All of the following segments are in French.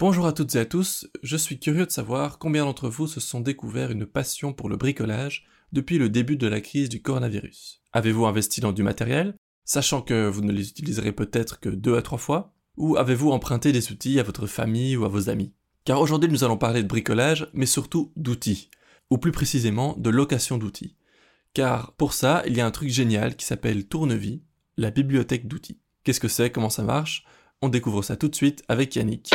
Bonjour à toutes et à tous, je suis curieux de savoir combien d'entre vous se sont découvert une passion pour le bricolage depuis le début de la crise du coronavirus. Avez-vous investi dans du matériel, sachant que vous ne les utiliserez peut-être que deux à trois fois? Ou avez-vous emprunté des outils à votre famille ou à vos amis? Car aujourd'hui nous allons parler de bricolage, mais surtout d'outils, ou plus précisément de location d'outils. Car pour ça, il y a un truc génial qui s'appelle Tournevis, la bibliothèque d'outils. Qu'est-ce que c'est? Comment ça marche? On découvre ça tout de suite avec Yannick.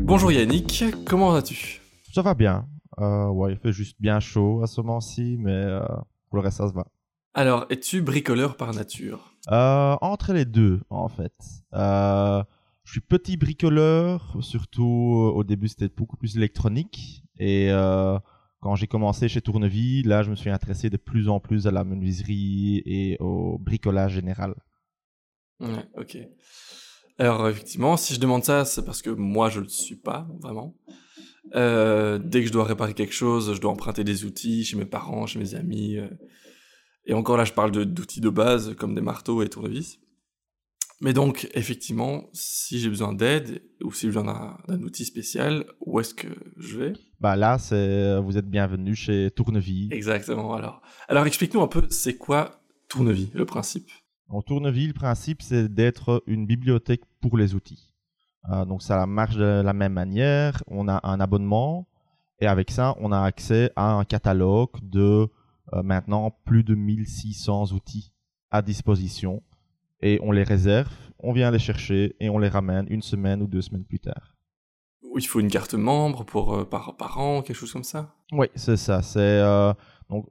Bonjour Yannick, comment vas-tu? Ça va bien. Euh, ouais, il fait juste bien chaud à ce moment-ci, mais euh, pour le reste, ça se va. Alors, es-tu bricoleur par nature? Euh, entre les deux, en fait. Euh, je suis petit bricoleur, surtout euh, au début c'était beaucoup plus électronique. Et euh, quand j'ai commencé chez Tournevis, là je me suis intéressé de plus en plus à la menuiserie et au bricolage général. Ouais, ok. Alors effectivement, si je demande ça, c'est parce que moi je le suis pas vraiment. Dès que je dois réparer quelque chose, je dois emprunter des outils chez mes parents, chez mes amis. Euh. Et encore là, je parle d'outils de, base comme des marteaux et tournevis. Mais donc, effectivement, si j'ai besoin d'aide ou si j'ai besoin d'un outil spécial, où est-ce que je vais? Bah là, c'est vous êtes bienvenue chez Tournevis. Exactement. Alors, alors explique-nous un peu, c'est quoi Tournevis, le principe? En Tournevis, le principe, c'est d'être une bibliothèque pour les outils. Euh, donc ça marche de la même manière. On a un abonnement et avec ça, on a accès à un catalogue de euh, maintenant plus de 1600 outils à disposition et on les réserve, on vient les chercher et on les ramène une semaine ou deux semaines plus tard. Il faut une carte membre pour euh, par, par an, quelque chose comme ça? Oui, c'est ça. C'est euh, donc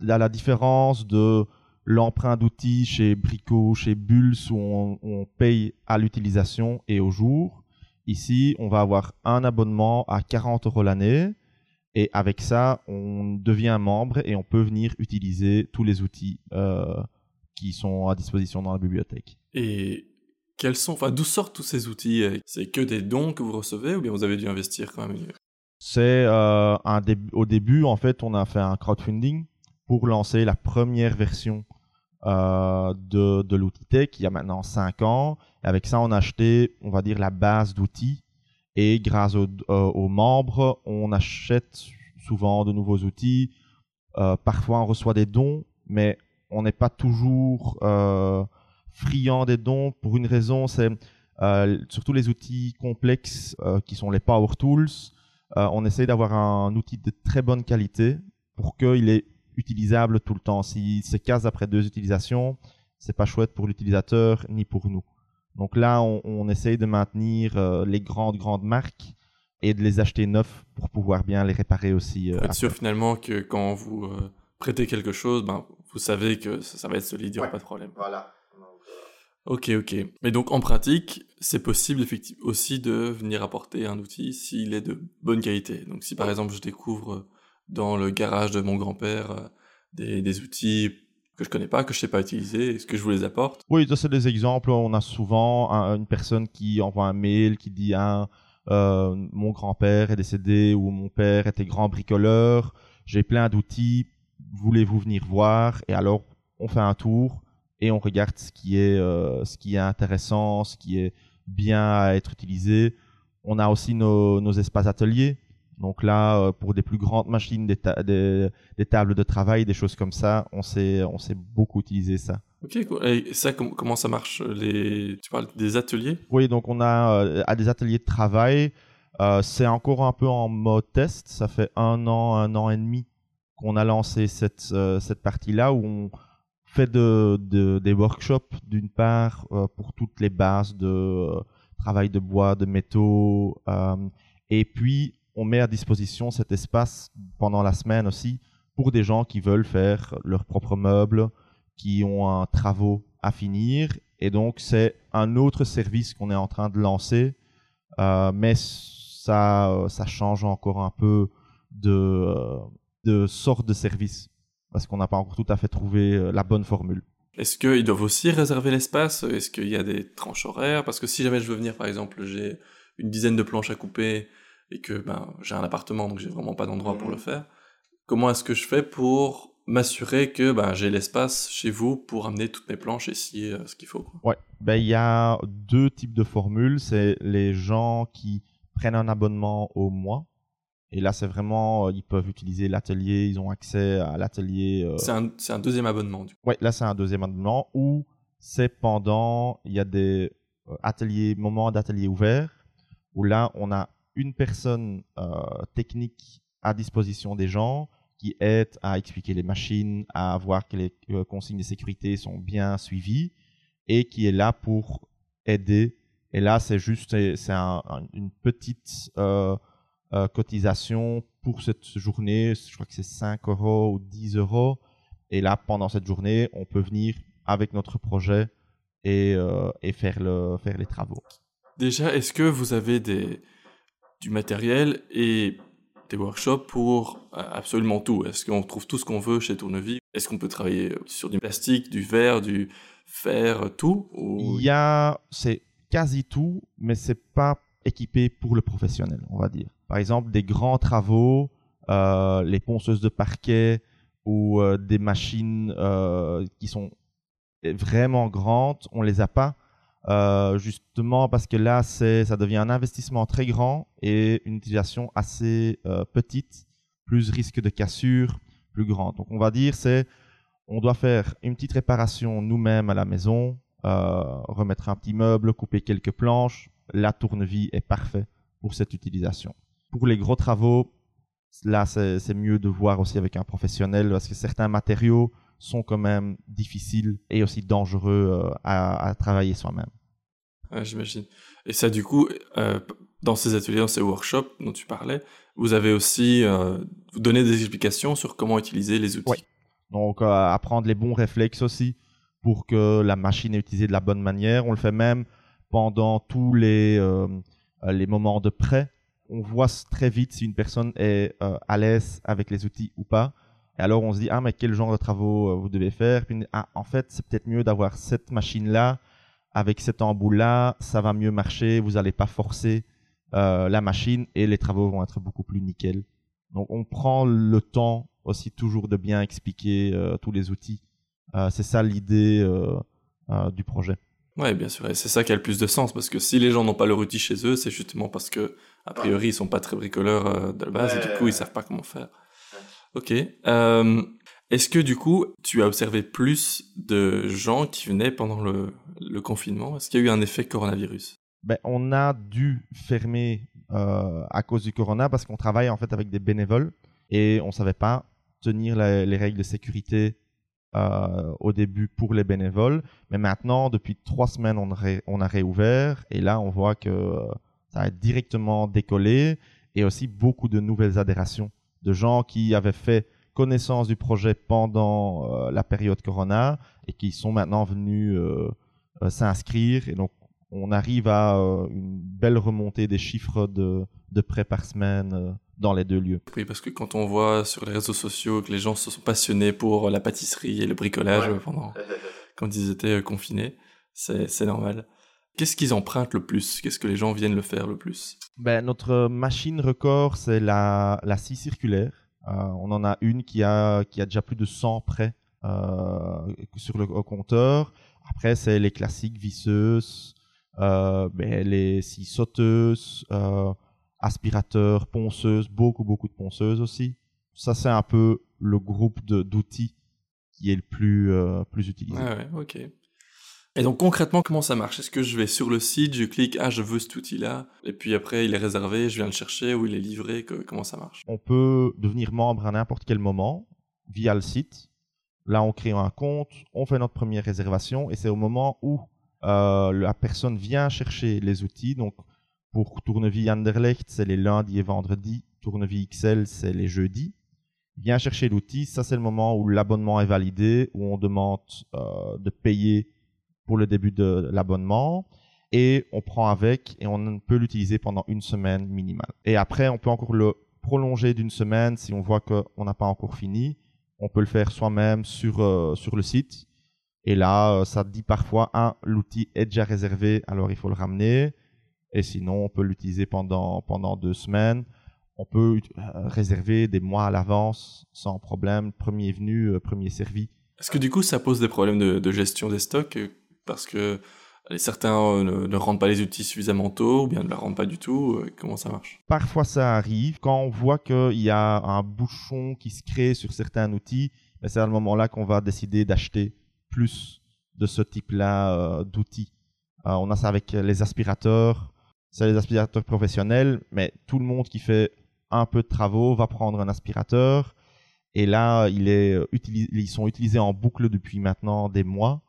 la, la différence de l'emprunt d'outils chez Brico, chez Bulls où on, on paye à l'utilisation et au jour. Ici, on va avoir un abonnement à 40 euros l'année et avec ça, on devient membre et on peut venir utiliser tous les outils euh, qui sont à disposition dans la bibliothèque. Et quels sont, enfin, d'où sortent tous ces outils? C'est que des dons que vous recevez ou bien vous avez dû investir quand même? C'est euh, un dé- au début, en fait, on a fait un crowdfunding pour lancer la première version euh, de, de l'outil tech il y a maintenant 5 ans. Et avec ça, on a acheté, on va dire, la base d'outils. Et grâce aux, euh, aux membres, on achète souvent de nouveaux outils. Euh, parfois, on reçoit des dons, mais on n'est pas toujours euh, friand des dons pour une raison, c'est surtout les outils complexes qui sont les Power Tools. On essaye d'avoir un outil de très bonne qualité pour qu'il est utilisable tout le temps. S'il se casse après deux utilisations, c'est pas chouette pour l'utilisateur ni pour nous. Donc là, on, on essaye de maintenir euh, les grandes grandes marques et de les acheter neufs pour pouvoir bien les réparer aussi. euh, Pour être sûr finalement que quand vous euh, prêtez quelque chose, ben, vous savez que ça, ça va être solide, il n'y aura Ouais. pas de problème. Voilà. Ok, ok. Mais donc en pratique, c'est possible effectivement aussi de venir apporter un outil s'il est de bonne qualité. Donc si par exemple je découvre euh, dans le garage de mon grand-père des, des outils que je connais pas, que je sais pas utiliser, est-ce que je vous les apporte Oui, ça c'est des exemples. On a souvent un- une personne qui envoie un mail qui dit ah, euh, mon grand-père est décédé ou mon père était grand bricoleur, j'ai plein d'outils, voulez-vous venir voir? Et alors on fait un tour et on regarde ce qui est euh, ce qui est intéressant, ce qui est bien à être utilisé. On a aussi nos, nos espaces ateliers. Donc là, euh, pour des plus grandes machines, des, ta- des, des tables de travail, des choses comme ça, on sait, on sait beaucoup utiliser ça. Ok, cool. Et ça, com- comment ça marche les... Tu parles des ateliers? Oui, donc on a euh, à des ateliers de travail. euh, c'est encore un peu en mode test. Ça fait un an, un an et demi qu'on a lancé cette, euh, cette partie-là où on fait de, de- des workshops d'une part pour toutes les bases de travail de bois, de métaux. et puis on met à disposition cet espace pendant la semaine aussi pour des gens qui veulent faire leurs propres meubles, qui ont un travaux à finir. Et donc, c'est un autre service qu'on est en train de lancer, euh, mais ça, change encore un peu de, de sorte de service, parce qu'on n'a pas encore tout à fait trouvé euh, la bonne formule. Est-ce qu'ils doivent aussi réserver l'espace? Est-ce qu'il y a des tranches horaires? Parce que si jamais je veux venir, par exemple, j'ai une dizaine de planches à couper et que ben, j'ai un appartement, donc j'ai vraiment pas d'endroit pour le mhm. faire, comment est-ce que je fais pour m'assurer que ben, j'ai l'espace chez vous pour amener toutes mes planches et scier euh, ce qu'il faut Ouais, ben, il y a deux types de formules. C'est les gens qui prennent un abonnement au mois. Et là, c'est vraiment, euh, ils peuvent utiliser l'atelier, ils ont accès à l'atelier. Euh, c'est un, un, deuxième abonnement, du coup. Ouais, là, c'est un deuxième abonnement où c'est pendant, il y a des ateliers, moments d'atelier ouverts, où là, on a une personne technique à disposition des gens qui aide à expliquer les machines, à voir que les euh, consignes de sécurité sont bien suivies et qui est là pour aider. Et là, c'est juste c'est une petite euh, euh, cotisation pour cette journée. Je crois que c'est 5 euros ou 10 euros. Et là, pendant cette journée, on peut venir avec notre projet et, et faire, le, faire les travaux. Déjà, est-ce que vous avez des, du matériel et des workshops pour euh, absolument tout. Est-ce qu'on trouve tout ce qu'on veut chez Tournevis? Est-ce qu'on peut travailler sur du plastique, du verre, du fer, tout? Il y a, c'est quasi tout, mais c'est pas équipé pour le professionnel, on va dire. Par exemple, des grands travaux, euh, les ponceuses de parquet ou euh, des machines qui sont vraiment grandes, on les a pas euh, justement parce que là, ça devient un investissement très grand et une utilisation assez euh, petite, plus risque de cassure, plus grand. Donc on va dire, c'est on doit faire une petite réparation nous-mêmes à la maison, euh, remettre un petit meuble, couper quelques planches. La tournevis est parfait pour cette utilisation. Pour les gros travaux, là, c'est mieux de voir aussi avec un professionnel parce que certains matériaux sont quand même difficiles et aussi dangereux euh, à, travailler soi-même. J'imagine. Et ça, du coup, euh, dans ces ateliers, dans ces workshops dont tu parlais, vous avez aussi euh, donné des explications sur comment utiliser les outils? Donc, apprendre les bons réflexes aussi pour que la machine est utilisée de la bonne manière. On le fait même pendant tous les, les moments de prêt. On voit très vite si une personne est à l'aise avec les outils ou pas. Et alors on se dit, ah mais quel genre de travaux euh, vous devez faire? Puis, ah, En fait, c'est peut-être mieux d'avoir cette machine-là, avec cet embout-là, ça va mieux marcher, vous n'allez pas forcer euh, la machine et les travaux vont être beaucoup plus nickel. Donc on prend le temps aussi toujours de bien expliquer euh, tous les outils. c'est ça l'idée du projet. Ouais, bien sûr, et c'est ça qui a le plus de sens, parce que si les gens n'ont pas leur outil chez eux, c'est justement parce que, a priori, ils sont pas très bricoleurs de base, et du coup, ils savent pas comment faire. Ok. Euh, est-ce que du coup, tu as observé plus de gens qui venaient pendant le, confinement? Est-ce qu'il y a eu un effet coronavirus? Ben, On a dû fermer euh, à cause du corona parce qu'on travaille en fait avec des bénévoles et on ne savait pas tenir les règles de sécurité euh, au début pour les bénévoles. Mais maintenant, depuis trois semaines, on, on a réouvert et là, on voit que ça a directement décollé et aussi beaucoup de nouvelles adhérations de gens qui avaient fait connaissance du projet pendant euh, la période Corona et qui sont maintenant venus euh, euh, s'inscrire. Et donc, on arrive à une belle remontée des chiffres de, de prêts par semaine dans les deux lieux. Oui, parce que quand on voit sur les réseaux sociaux que les gens se sont passionnés pour la pâtisserie et le bricolage pendant quand ils étaient confinés, c'est normal. Qu'est-ce qu'ils empruntent le plus? Qu'est-ce que les gens viennent le faire le plus? Ben, Notre machine record, c'est la, la scie circulaire. Euh, on en a une qui a, qui a déjà plus de 100 prêts euh, sur le compteur. Après, c'est les classiques visseuses, euh, ben, les scies sauteuses, aspirateurs, ponceuses, beaucoup, beaucoup de ponceuses aussi. Ça, c'est un peu le groupe d'outils qui est le plus, plus utilisé. Ah ouais, ok. Et donc concrètement, comment ça marche? Est-ce que je vais sur le site, je clique ah je veux cet outil-là, et puis après il est réservé, je viens le chercher ou il est livré Comment ça marche? On peut devenir membre à n'importe quel moment via le site. Là, on crée un compte, on fait notre première réservation, et c'est au moment où euh, la personne vient chercher les outils. Donc pour Tournevis Anderlecht, c'est les lundis et vendredis. Tournevis XL, c'est les jeudis vient chercher l'outil. Ça, c'est le moment où l'abonnement est validé, où on demande euh, de payer pour le début de l'abonnement et on prend avec et on peut l'utiliser pendant une semaine minimale. Et après, on peut encore le prolonger d'une semaine si on voit qu'on n'a pas encore fini. On peut le faire soi-même sur, euh, sur le site Et là, ça dit parfois, un, l'outil est déjà réservé, alors il faut le ramener. Et sinon, on peut l'utiliser pendant, pendant deux semaines. On peut réserver des mois à l'avance sans problème. Premier venu, premier servi. Est-ce que du coup, ça pose des problèmes de, gestion des stocks Parce que certains ne, ne, rendent pas les outils suffisamment tôt ou bien ne les rendent pas du tout. Comment ça marche? Parfois, ça arrive. Quand on voit qu'il y a un bouchon qui se crée sur certains outils, ben, c'est à ce moment-là qu'on va décider d'acheter plus de ce type-là euh, d'outils. Euh, on a ça avec les aspirateurs. C'est les aspirateurs professionnels, mais tout le monde qui fait un peu de travaux va prendre un aspirateur et là, euh, ils sont utilisés en boucle depuis maintenant des mois.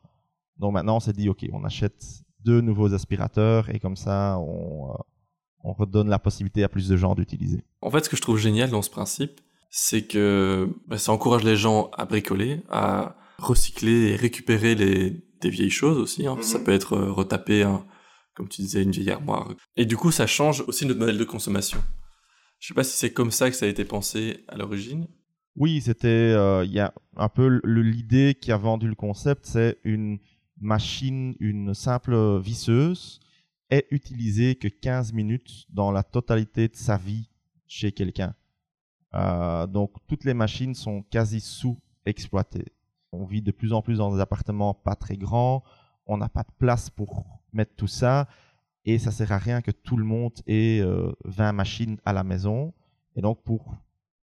Donc maintenant, on s'est dit, OK, on achète deux nouveaux aspirateurs et comme ça, on, euh, on redonne la possibilité à plus de gens d'utiliser. En fait, ce que je trouve génial dans ce principe, c'est que bah, ça encourage les gens à bricoler, à recycler et récupérer les, des vieilles choses aussi. Hein. Ça mhm. peut être euh, retaper, comme tu disais, une vieille armoire. Et du coup, ça change aussi notre modèle de consommation. Je sais pas si c'est comme ça que ça a été pensé à l'origine, oui, c'était. Euh, il y a un peu l'idée qui a vendu le concept, c'est une machine, une simple visseuse est utilisée que 15 minutes dans la totalité de sa vie chez quelqu'un. Euh, donc toutes les machines sont quasi sous-exploitées. On vit de plus en plus dans des appartements pas très grands, on n'a pas de place pour mettre tout ça, et ça sert à rien que tout le monde ait 20 euh, machines à la maison. Et donc pour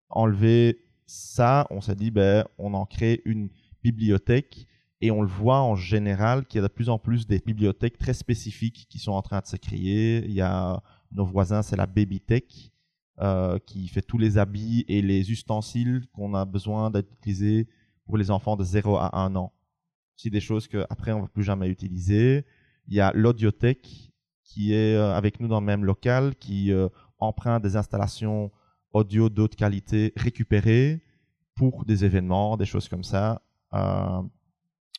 enlever ça, on s'est dit, ben, on en crée une bibliothèque et on le voit en général qu'il y a de plus en plus des bibliothèques très spécifiques qui sont en train de se créer. Il y a nos voisins, c'est la Babytech euh, qui fait tous les habits et les ustensiles qu'on a besoin d'utiliser pour les enfants de 0 à 1 an. C'est des choses qu'après on ne va plus jamais utiliser. Il y a l'Audiothèque qui est euh, avec nous dans le même local, qui euh, emprunte des installations audio d'autres qualité récupérées pour des événements, des choses comme ça. Euh,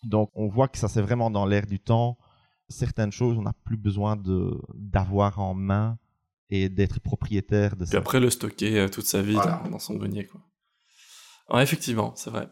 donc on voit que ça c'est vraiment dans l'air du temps. Certaines choses, on n'a plus besoin de d'avoir en main et d'être propriétaire de ça. Et après le stocker euh, toute sa vie dans, son grenier quoi. effectivement, c'est vrai.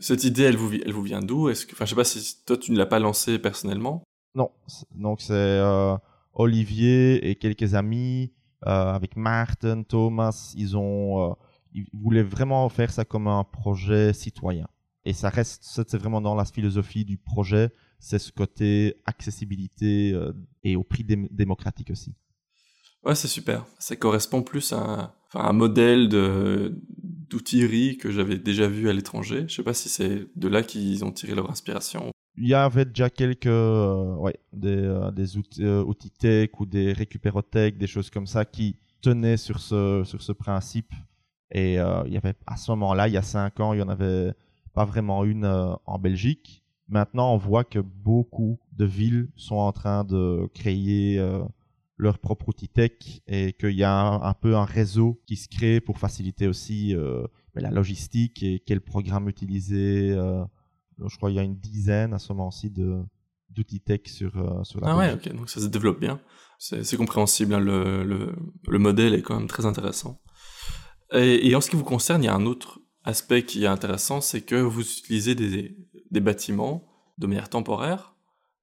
cette idée, elle vous, elle vous vient d'où? Est-ce que, enfin, je sais pas si toi tu ne l'as pas lancée personnellement. Non, donc c'est euh, Olivier et quelques amis euh, avec Martin, Thomas, ils ont, euh, ils voulaient vraiment faire ça comme un projet citoyen. Et ça reste, c'est vraiment dans la philosophie du projet, c'est ce côté accessibilité euh, et au prix démocratique aussi. Ouais, c'est super. Ça correspond plus à un, modèle de d'outillerie que j'avais déjà vu à l'étranger. Je sais pas si c'est de là qu'ils ont tiré leur inspiration il y avait déjà quelques euh, ouais, des, euh, des outils, euh, outils, tech ou des récupérotech, des choses comme ça qui tenaient sur ce, sur ce principe. Et il y avait à ce moment-là, il y a cinq ans, il n'y en avait pas vraiment une en Belgique. Maintenant, on voit que beaucoup de villes sont en train de créer leur propre outil tech et qu'il y a un, peu un réseau qui se crée pour faciliter aussi la logistique et quel programme utiliser je crois qu'il y a une dizaine à ce moment-ci de d'outils tech sur, euh, sur la Ah ouais, ok, donc ça se développe bien. C'est compréhensible, hein, le, le, le, modèle est quand même très intéressant. Et, et, en ce qui vous concerne, il y a un autre aspect qui est intéressant, c'est que vous utilisez des, des bâtiments de manière temporaire.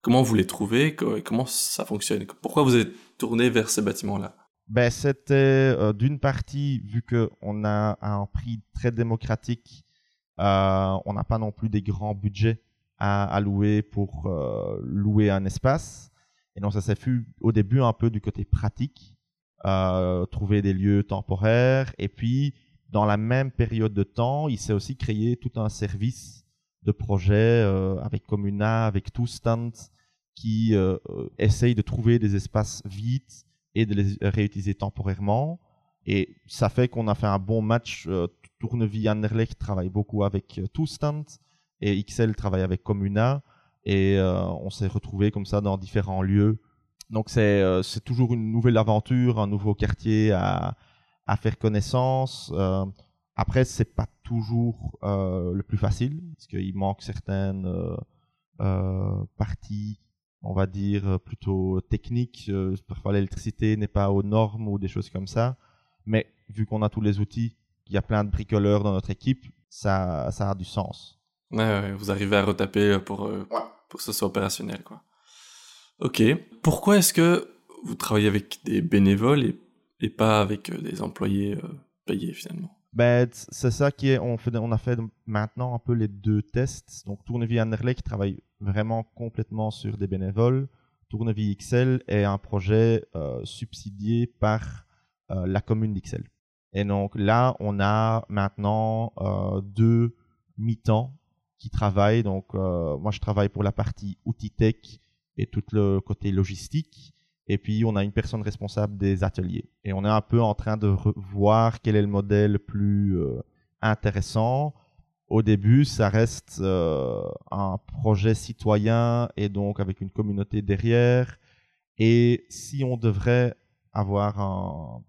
Comment vous les trouvez? Comment ça fonctionne? Pourquoi vous êtes tourné vers ces bâtiments-là? Ben, C'était euh, d'une partie, vu qu'on a un prix très démocratique euh, on n'a pas non plus des grands budgets à, louer pour euh, louer un espace. Et donc ça s'est fait au début un peu du côté pratique, trouver des lieux temporaires. Et puis dans la même période de temps, il s'est aussi créé tout un service de projet avec Comuna, avec tout stand qui euh, essaye de trouver des espaces vides et de les réutiliser temporairement. Et ça fait qu'on a fait un bon match Tournevis Anderlecht travaille beaucoup avec euh, Toustand et XL travaille avec Comuna et euh, on s'est retrouvé comme ça dans différents lieux. Donc euh, c'est toujours une nouvelle aventure, un nouveau quartier à, à faire connaissance. Euh, après c'est pas toujours le plus facile parce qu'il manque certaines parties, on va dire plutôt techniques. parfois l'électricité n'est pas aux normes ou des choses comme ça. Mais vu qu'on a tous les outils, il y a plein de bricoleurs dans notre équipe, ça, ça a du sens. Ouais, vous arrivez à retaper pour, euh, pour que ce soit opérationnel, quoi. Ok. Pourquoi est-ce que vous travaillez avec des bénévoles et, et pas avec euh, des employés euh, payés finalement ben, c'est ça qui est. On, a fait maintenant un peu les deux tests. Donc, Tournevis Anderlecht qui travaille vraiment complètement sur des bénévoles. Tournevis XL est un projet subsidié par la commune d'XL. Et donc là, on a maintenant deux mi-temps qui travaillent. Donc, euh, moi, je travaille pour la partie outils tech et tout le côté logistique. Et puis, on a une personne responsable des ateliers. Et on est un peu en train de voir quel est le modèle le plus euh, intéressant. Au début, ça reste euh, un projet citoyen et donc avec une communauté derrière. Et si on devrait avoir un,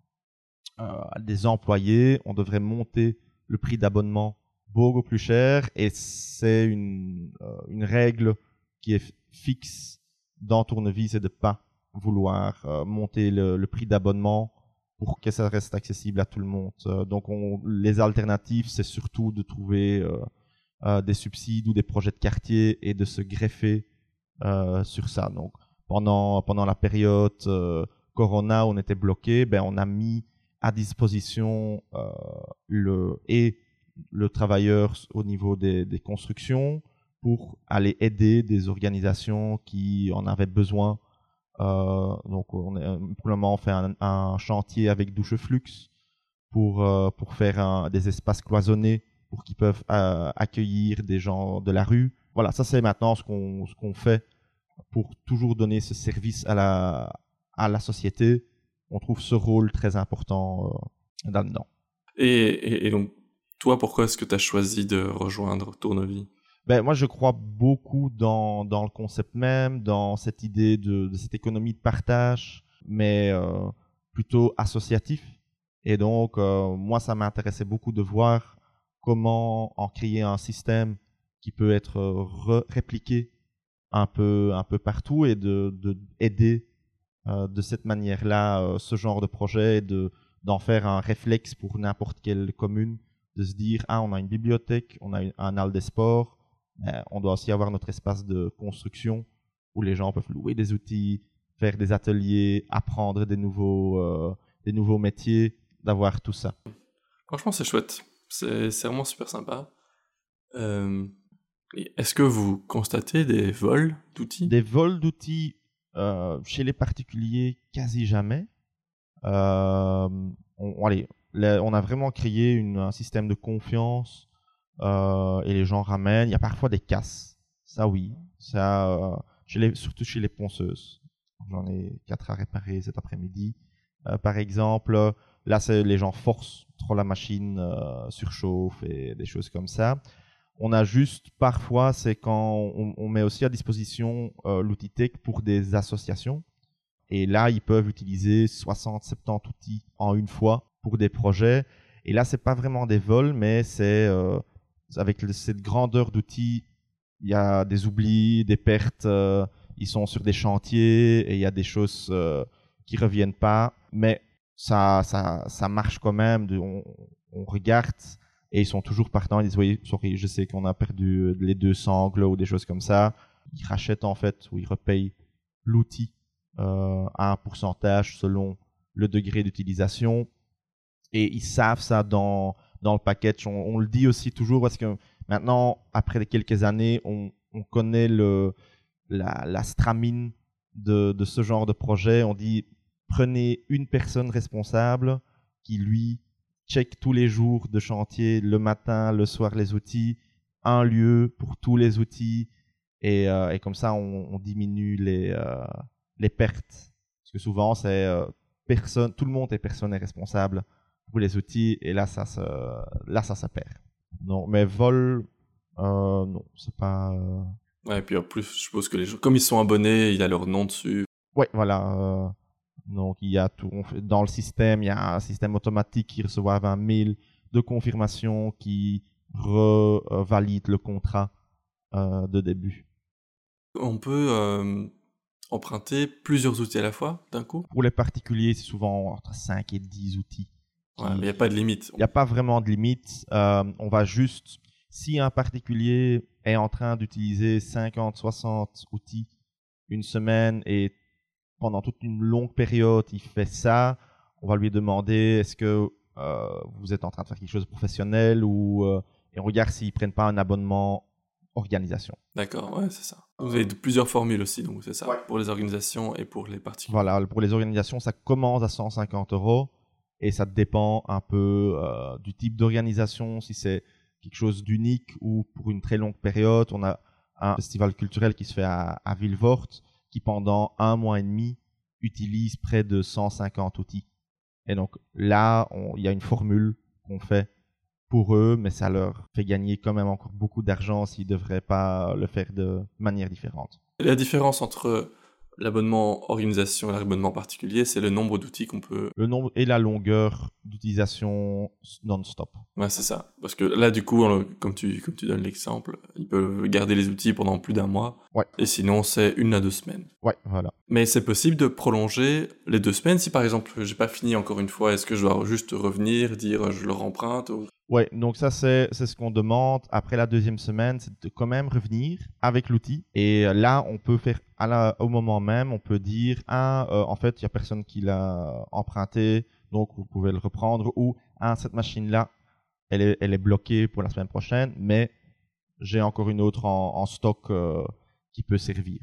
des employés, on devrait monter le prix d'abonnement beaucoup plus cher et c'est une, euh, une règle qui est fixe dans Tournevis, c'est de pas vouloir euh, monter le, prix d'abonnement pour que ça reste accessible à tout le monde. Euh, donc on, les alternatives, c'est surtout de trouver des subsides ou des projets de quartier et de se greffer sur ça. Donc pendant, pendant la période Corona, on était bloqué, ben, on a mis à disposition le et le travailleur au niveau des, constructions pour aller aider des organisations qui en avaient besoin. Euh, donc, on est, pour le moment, on fait un, chantier avec douche flux pour, euh, pour faire des espaces cloisonnés pour qu'ils peuvent euh, accueillir des gens de la rue. Voilà, ça c'est maintenant ce qu'on fait pour toujours donner ce service à la, à la société. On trouve ce rôle très important là-dedans. Et, et, donc, toi, pourquoi est-ce que tu as choisi de rejoindre Tournevis? Ben, Moi, je crois beaucoup dans, dans, le concept même, dans cette idée de, cette économie de partage, mais euh, plutôt associatif. Et donc, euh, moi, ça m'intéressait beaucoup de voir comment en créer un système qui peut être répliqué un peu, un peu partout et de, de aider euh, de cette manière-là ce genre de projet et de, d'en faire un réflexe pour n'importe quelle commune de se dire, ah, on a une bibliothèque, on a un hall des sports, ben, on doit aussi avoir notre espace de construction où les gens peuvent louer des outils, faire des ateliers, apprendre des nouveaux, euh, des nouveaux métiers, d'avoir tout ça. Franchement, c'est chouette. C'est vraiment super sympa. Euh, est-ce que vous constatez des vols d'outils? Des vols d'outils euh, chez les particuliers, quasi jamais. on, allez, on a vraiment créé un système de confiance euh, et les gens ramènent. Il y a parfois des casses, ça oui, ça, euh, surtout chez les ponceuses. J'en ai quatre à réparer cet après-midi. Euh, par exemple, là, les gens forcent trop la machine, surchauffe et des choses comme ça. On a juste parfois, c'est quand on, met aussi à disposition l'outil tech pour des associations. Et là, ils peuvent utiliser 60, 70 outils en une fois pour des projets. Et là, c'est pas vraiment des vols, mais c'est avec cette grandeur d'outils, il y a des oublis, des pertes. Euh, ils sont sur des chantiers et il y a des choses euh, qui reviennent pas, mais ça, ça, ça marche quand même. On, on, regarde et ils sont toujours partants. Ils disent oui, sorry, je sais qu'on a perdu les deux sangles ou des choses comme ça. Ils rachètent en fait ou ils repayent l'outil à un pourcentage selon le degré d'utilisation et ils savent ça dans, dans le package. On, le dit aussi toujours parce que maintenant, après quelques années, on, on connaît la, stramine de, ce genre de projet. On dit prenez une personne responsable qui, lui, check tous les jours de chantier, le matin, le soir, les outils, un lieu pour tous les outils. Et, euh, comme ça, on, diminue les, euh, les pertes. Parce que souvent, c'est euh, personne, tout le monde est personne est responsable pour les outils et là ça se, là ça, perd. Non, mais vol, euh, non, c'est pas. Euh, ouais, et puis en plus, je suppose que les gens, comme ils sont abonnés, il y a leur nom dessus. Ouais, voilà. Euh, donc il y a tout. Dans le système, il y a un système automatique qui reçoit un mail de confirmation qui revalide le contrat de début. On peut emprunter plusieurs outils à la fois d'un coup? Pour les particuliers, c'est souvent entre 5 et 10 outils il n'y a pas de limite. Il n'y a pas vraiment de limite. Euh, on va juste. Si un particulier est en train d'utiliser 50, 60 outils une semaine et pendant toute une longue période il fait ça, on va lui demander est-ce que euh, vous êtes en train de faire quelque chose de professionnel ou euh, et on regarde s'ils prennent pas un abonnement organisation. D'accord, ouais, c'est ça. Vous avez plusieurs formules aussi, donc c'est ça, pour les organisations et pour les particuliers. Voilà, pour les organisations, ça commence à 150 euros et ça dépend un peu euh, du type d'organisation, si c'est quelque chose d'unique ou pour une très longue période. On a un festival culturel qui se fait à, à qui pendant un mois et demi utilise près de 150 outils. Et donc là, il y a une formule qu'on fait pour eux, mais ça leur fait gagner quand même encore beaucoup d'argent s'ils ne devraient pas le faire de manière différente. la différence entre l'abonnement organisation et l'abonnement particulier, c'est le nombre d'outils qu'on peut... Le nombre et la longueur d'utilisation non-stop. Ouais, c'est ça. Parce que là, du coup, comme tu, comme tu donnes l'exemple, ils peuvent garder les outils pendant plus d'un mois. Ouais. Et sinon, c'est une à deux semaines. Ouais, voilà. Mais c'est possible de prolonger les deux semaines si, par exemple, j'ai pas fini encore une fois, est-ce que je dois juste revenir, dire je leur emprunte ou... Ouais, donc ça c'est ce qu'on demande après la deuxième semaine, c'est de quand même revenir avec l'outil. Et là, on peut faire à la, au moment même, on peut dire ah euh, en fait il y a personne qui l'a emprunté, donc vous pouvez le reprendre ou ah cette machine là, elle est elle est bloquée pour la semaine prochaine, mais j'ai encore une autre en, stock euh, qui peut servir.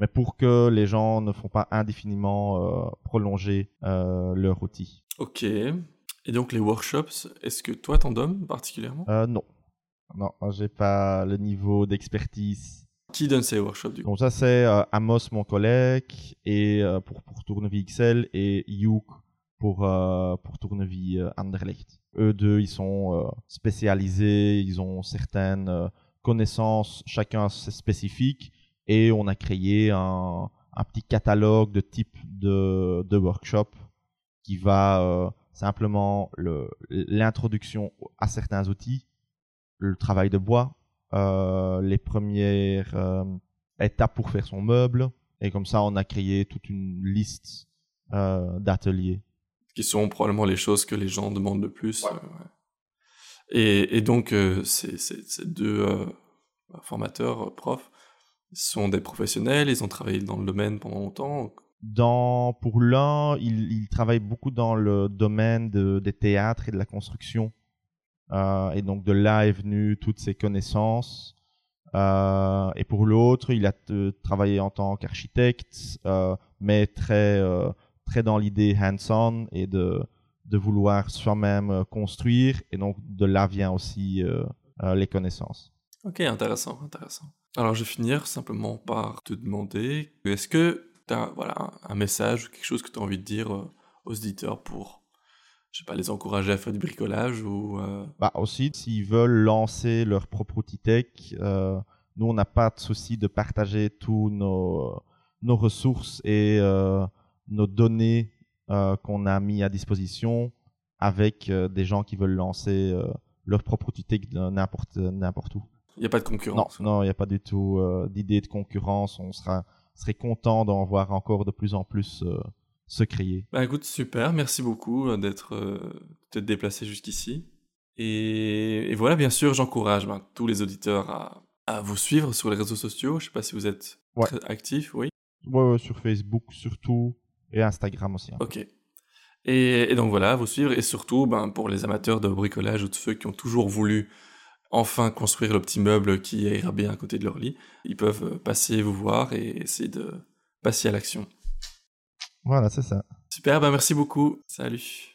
Mais pour que les gens ne font pas indéfiniment euh, prolonger leur outil. Ok. Et donc les workshops, est-ce que toi t'en donnes particulièrement? Euh, Non. Non, j'ai pas le niveau d'expertise. Qui donne ces workshops du coup? Donc ça c'est euh, Amos mon collègue et euh, pour pour Tournevis XL et Youk pour euh, pour Tournevis Anderlecht. Eux deux ils sont spécialisés, ils ont certaines connaissances chacun spécifiques et on a créé un, un petit catalogue de types de de workshops qui va simplement l'introduction à certains outils, le travail de bois, euh, les premières euh, étapes pour faire son meuble, et comme ça on a créé toute une liste euh, d'ateliers. Qui sont probablement les choses que les gens demandent le plus. Et, et, donc ces, deux formateurs, profs, sont des professionnels, ils ont travaillé dans le domaine pendant longtemps. Pour l'un, il, il, travaille beaucoup dans le domaine de, des théâtres et de la construction. Euh, et donc de là est venu toutes ses connaissances. Euh, et pour l'autre, il a travaillé en tant qu'architecte, euh, mais très, euh, très dans l'idée hands-on et de, de vouloir soi-même construire. Et donc de là vient aussi euh, les connaissances. Ok, intéressant, intéressant. Alors je vais finir simplement par te demander, est-ce que voilà, un message ou quelque chose que tu as envie de dire euh, aux auditeurs pour, je sais pas, les encourager à faire du bricolage ou... Euh, bah aussi, s'ils veulent lancer leur propre outil tech, euh, nous, on n'a pas de souci de partager tous nos, nos ressources et nos données qu'on a mis à disposition avec des gens qui veulent lancer leur propre outil tech n'importe n'importe où. Il n'y a pas de concurrence. Non, il n'y a pas du tout d'idée de concurrence. On sera serait content d'en voir encore de plus en plus euh, se créer. Bah écoute, super, merci beaucoup euh, d'être euh, déplacé jusqu'ici. Et, voilà, bien sûr, j'encourage ben, tous les auditeurs à, à, vous suivre sur les réseaux sociaux. Je sais pas si vous êtes très actifs, oui. Ouais, sur Facebook surtout et Instagram aussi. Ok. Et, et, donc voilà, vous suivre et surtout, ben, pour les amateurs de bricolage ou de ceux qui ont toujours voulu enfin construire le petit meuble qui ira bien à côté de leur lit, ils peuvent euh, passer vous voir et essayer de passer à l'action. Voilà, c'est ça. Super, ben merci beaucoup. Salut.